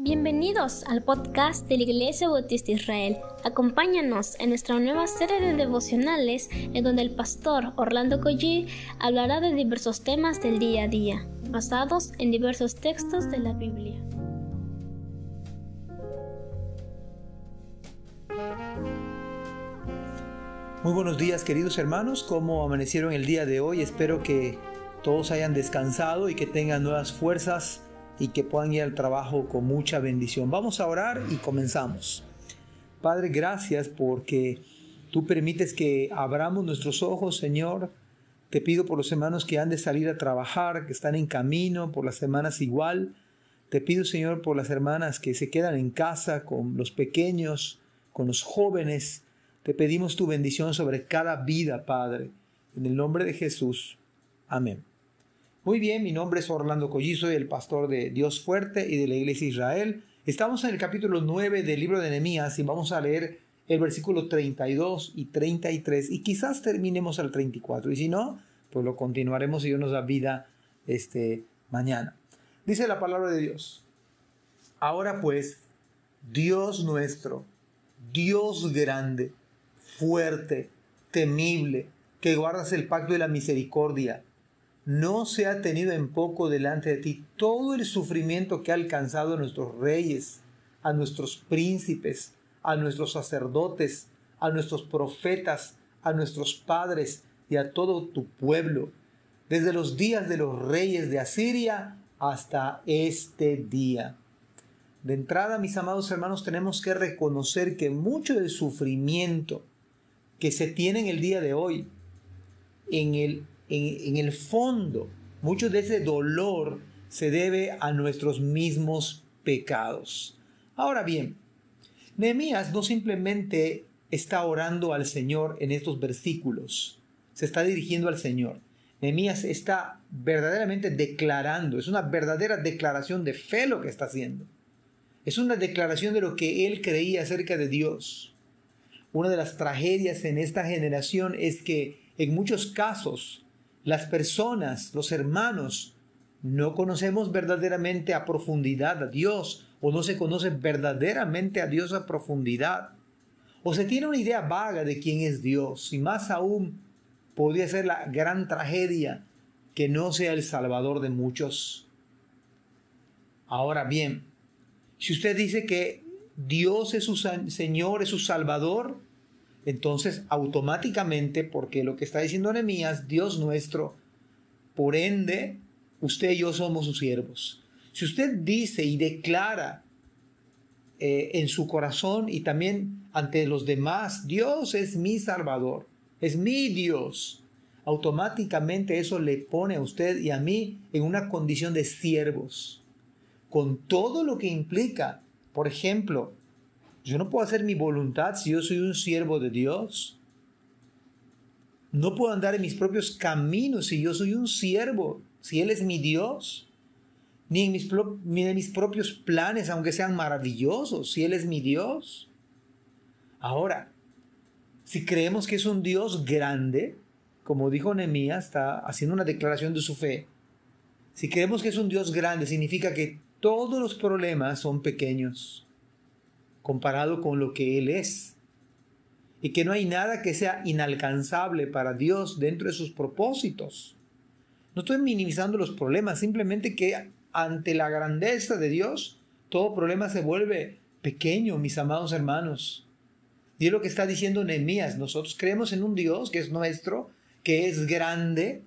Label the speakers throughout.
Speaker 1: Bienvenidos al podcast de la Iglesia Bautista Israel. Acompáñanos en nuestra nueva serie de devocionales en donde el pastor Orlando Collie hablará de diversos temas del día a día, basados en diversos textos de la Biblia.
Speaker 2: Muy buenos días queridos hermanos, ¿cómo amanecieron el día de hoy? Espero que todos hayan descansado y que tengan nuevas fuerzas y que puedan ir al trabajo con mucha bendición. Vamos a orar y comenzamos. Padre, gracias porque tú permites que abramos nuestros ojos, Señor. Te pido por los hermanos que han de salir a trabajar, que están en camino, por las hermanas igual. Te pido, Señor, por las hermanas que se quedan en casa con los pequeños, con los jóvenes. Te pedimos tu bendición sobre cada vida, Padre. En el nombre de Jesús. Amén. Muy bien, mi nombre es Orlando Collizo, soy el pastor de Dios Fuerte y de la Iglesia Israel. Estamos en el capítulo 9 del libro de Nehemías y vamos a leer el versículo 32 y 33 y quizás terminemos al 34 y si no, pues lo continuaremos y Dios nos da vida este mañana. Dice la palabra de Dios. Ahora pues, Dios nuestro, Dios grande, fuerte, temible, que guardas el pacto de la misericordia, no se ha tenido en poco delante de ti todo el sufrimiento que ha alcanzado a nuestros reyes, a nuestros príncipes, a nuestros sacerdotes, a nuestros profetas, a nuestros padres y a todo tu pueblo, desde los días de los reyes de Asiria hasta este día. De entrada, mis amados hermanos, tenemos que reconocer que mucho del sufrimiento que se tiene en el día de hoy, en el en, el fondo, mucho de ese dolor se debe a nuestros mismos pecados. Ahora bien, Nehemías no simplemente está orando al Señor en estos versículos, se está dirigiendo al Señor. Nehemías está verdaderamente declarando, es una verdadera declaración de fe lo que está haciendo. Es una declaración de lo que él creía acerca de Dios. Una de las tragedias en esta generación es que en muchos casos las personas, los hermanos, no conocemos verdaderamente a profundidad a Dios o no se conoce verdaderamente a Dios a profundidad. O se tiene una idea vaga de quién es Dios y más aún podría ser la gran tragedia que no sea el salvador de muchos. Ahora bien, si usted dice que Dios es su Señor, es su Salvador, entonces automáticamente, porque lo que está diciendo Nehemías, Dios nuestro, por ende, usted y yo somos sus siervos. Si usted dice y declara eh, en su corazón y también ante los demás, Dios es mi Salvador, es mi Dios, automáticamente eso le pone a usted y a mí en una condición de siervos, con todo lo que implica, por ejemplo, yo no puedo hacer mi voluntad si yo soy un siervo de Dios. No puedo andar en mis propios caminos si yo soy un siervo, si Él es mi Dios. Ni en mis, ni mis propios planes, aunque sean maravillosos, si Él es mi Dios. Ahora, si creemos que es un Dios grande, como dijo Nehemías, está haciendo una declaración de su fe. Si creemos que es un Dios grande, significa que todos los problemas son pequeños comparado con lo que Él es. Y que no hay nada que sea inalcanzable para Dios dentro de sus propósitos. No estoy minimizando los problemas, simplemente que ante la grandeza de Dios, todo problema se vuelve pequeño, mis amados hermanos. Y es lo que está diciendo Nehemías. Nosotros creemos en un Dios que es nuestro, que es grande,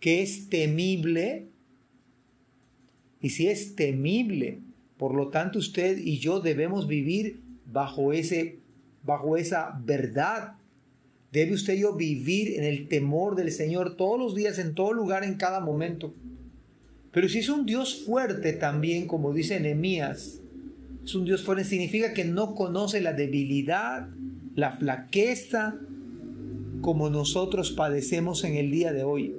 Speaker 2: que es temible. Y si es temible, por lo tanto, usted y yo debemos vivir bajo, ese, bajo esa verdad. Debe usted y yo vivir en el temor del Señor todos los días, en todo lugar, en cada momento. Pero si es un Dios fuerte también, como dice Nehemías, es un Dios fuerte, significa que no conoce la debilidad, la flaqueza, como nosotros padecemos en el día de hoy.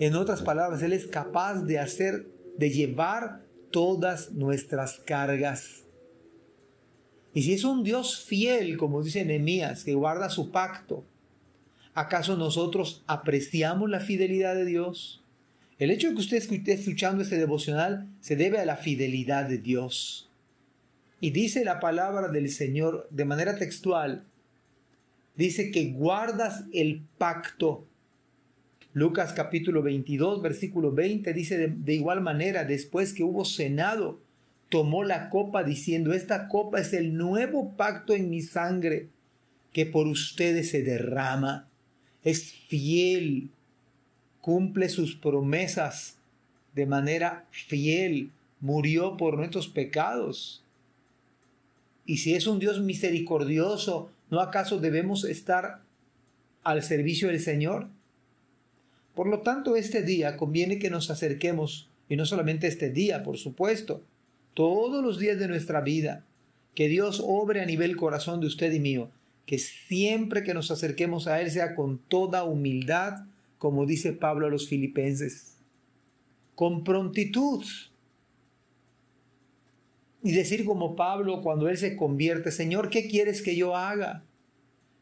Speaker 2: En otras palabras, Él es capaz de hacer, de llevar todas nuestras cargas. Y si es un Dios fiel, como dice Nehemías, que guarda su pacto, ¿acaso nosotros apreciamos la fidelidad de Dios? El hecho de que usted esté escuchando este devocional se debe a la fidelidad de Dios. Y dice la palabra del Señor de manera textual, dice que guardas el pacto. Lucas capítulo 22, versículo 20 dice de, de, igual manera, después que hubo cenado, tomó la copa diciendo, esta copa es el nuevo pacto en mi sangre que por ustedes se derrama. Es fiel cumple sus promesas de manera fiel, murió por nuestros pecados. Y si es un Dios misericordioso, ¿no acaso debemos estar al servicio del Señor? Por lo tanto, este día conviene que nos acerquemos, y no solamente este día, por supuesto, todos los días de nuestra vida, que Dios obre a nivel corazón de usted y mío, que siempre que nos acerquemos a Él sea con toda humildad, como dice Pablo a los filipenses, con prontitud. Y decir como Pablo cuando él se convierte, Señor, ¿qué quieres que yo haga?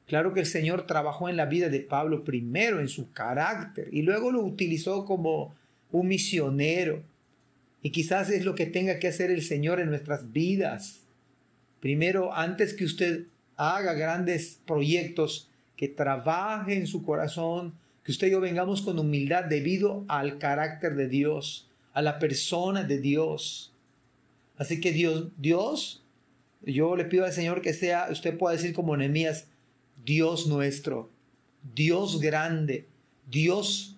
Speaker 2: Claro que el Señor trabajó en la vida de Pablo primero, en su carácter, y luego lo utilizó como un misionero. Y quizás es lo que tenga que hacer el Señor en nuestras vidas. Primero, antes que usted haga grandes proyectos, que trabaje en su corazón que usted y yo vengamos con humildad debido al carácter de Dios, a la persona de Dios. Así que Dios, Dios, yo le pido al Señor que sea, usted pueda decir como Nehemías, Dios nuestro, Dios grande, Dios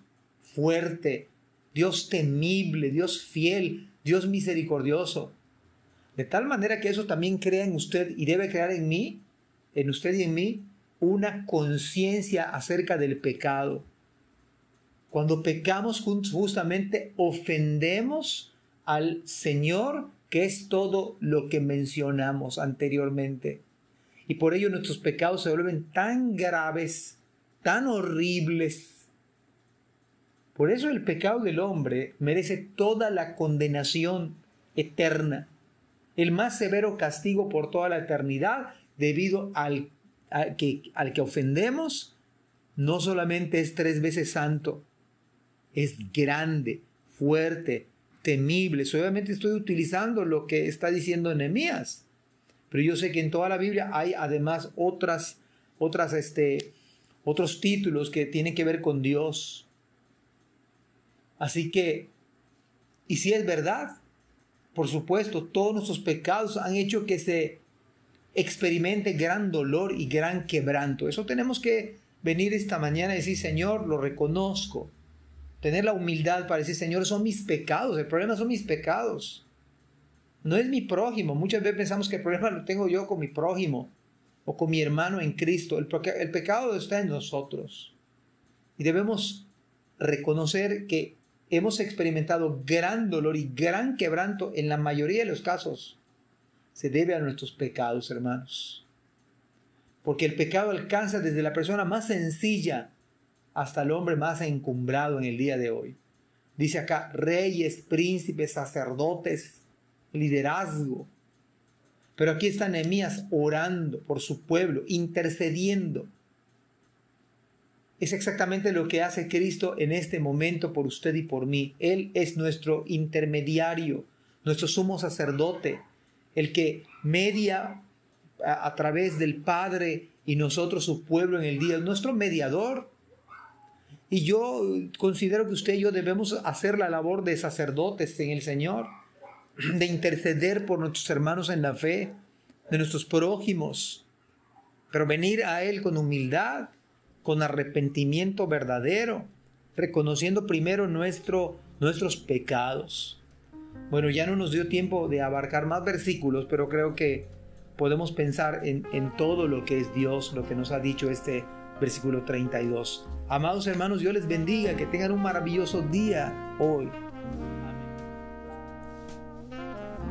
Speaker 2: fuerte, Dios temible, Dios fiel, Dios misericordioso. De tal manera que eso también crea en usted y debe crear en mí, en usted y en mí, una conciencia acerca del pecado. Cuando pecamos justamente ofendemos al Señor, que es todo lo que mencionamos anteriormente. Y por ello nuestros pecados se vuelven tan graves, tan horribles. Por eso el pecado del hombre merece toda la condenación eterna, el más severo castigo por toda la eternidad, debido al, que, al que ofendemos, no solamente es tres veces santo, es grande, fuerte, temible. obviamente estoy utilizando lo que está diciendo Nehemías, pero yo sé que en toda la Biblia hay además otras, otras, este, otros títulos que tienen que ver con Dios. Así que, y si es verdad, por supuesto, todos nuestros pecados han hecho que se experimente gran dolor y gran quebranto. Eso tenemos que venir esta mañana y decir, Señor, lo reconozco Tener la humildad para decir, Señor, son mis pecados, el problema son mis pecados. No es mi prójimo. Muchas veces pensamos que el problema lo tengo yo con mi prójimo o con mi hermano en Cristo. El, el pecado está en nosotros. Y debemos reconocer que hemos experimentado gran dolor y gran quebranto en la mayoría de los casos. Se debe a nuestros pecados, hermanos. Porque el pecado alcanza desde la persona más sencilla hasta el hombre más encumbrado en el día de hoy. Dice acá, reyes, príncipes, sacerdotes, liderazgo. Pero aquí está Nehemías orando por su pueblo, intercediendo. Es exactamente lo que hace Cristo en este momento por usted y por mí. Él es nuestro intermediario, nuestro sumo sacerdote, el que media a, a través del Padre y nosotros su pueblo en el día, nuestro mediador. Y yo considero que usted y yo debemos hacer la labor de sacerdotes en el Señor, de interceder por nuestros hermanos en la fe, de nuestros prójimos, pero venir a Él con humildad, con arrepentimiento verdadero, reconociendo primero nuestro, nuestros pecados. Bueno, ya no nos dio tiempo de abarcar más versículos, pero creo que podemos pensar en, en todo lo que es Dios, lo que nos ha dicho este versículo 32. Amados hermanos, Dios les bendiga, que tengan un maravilloso día hoy.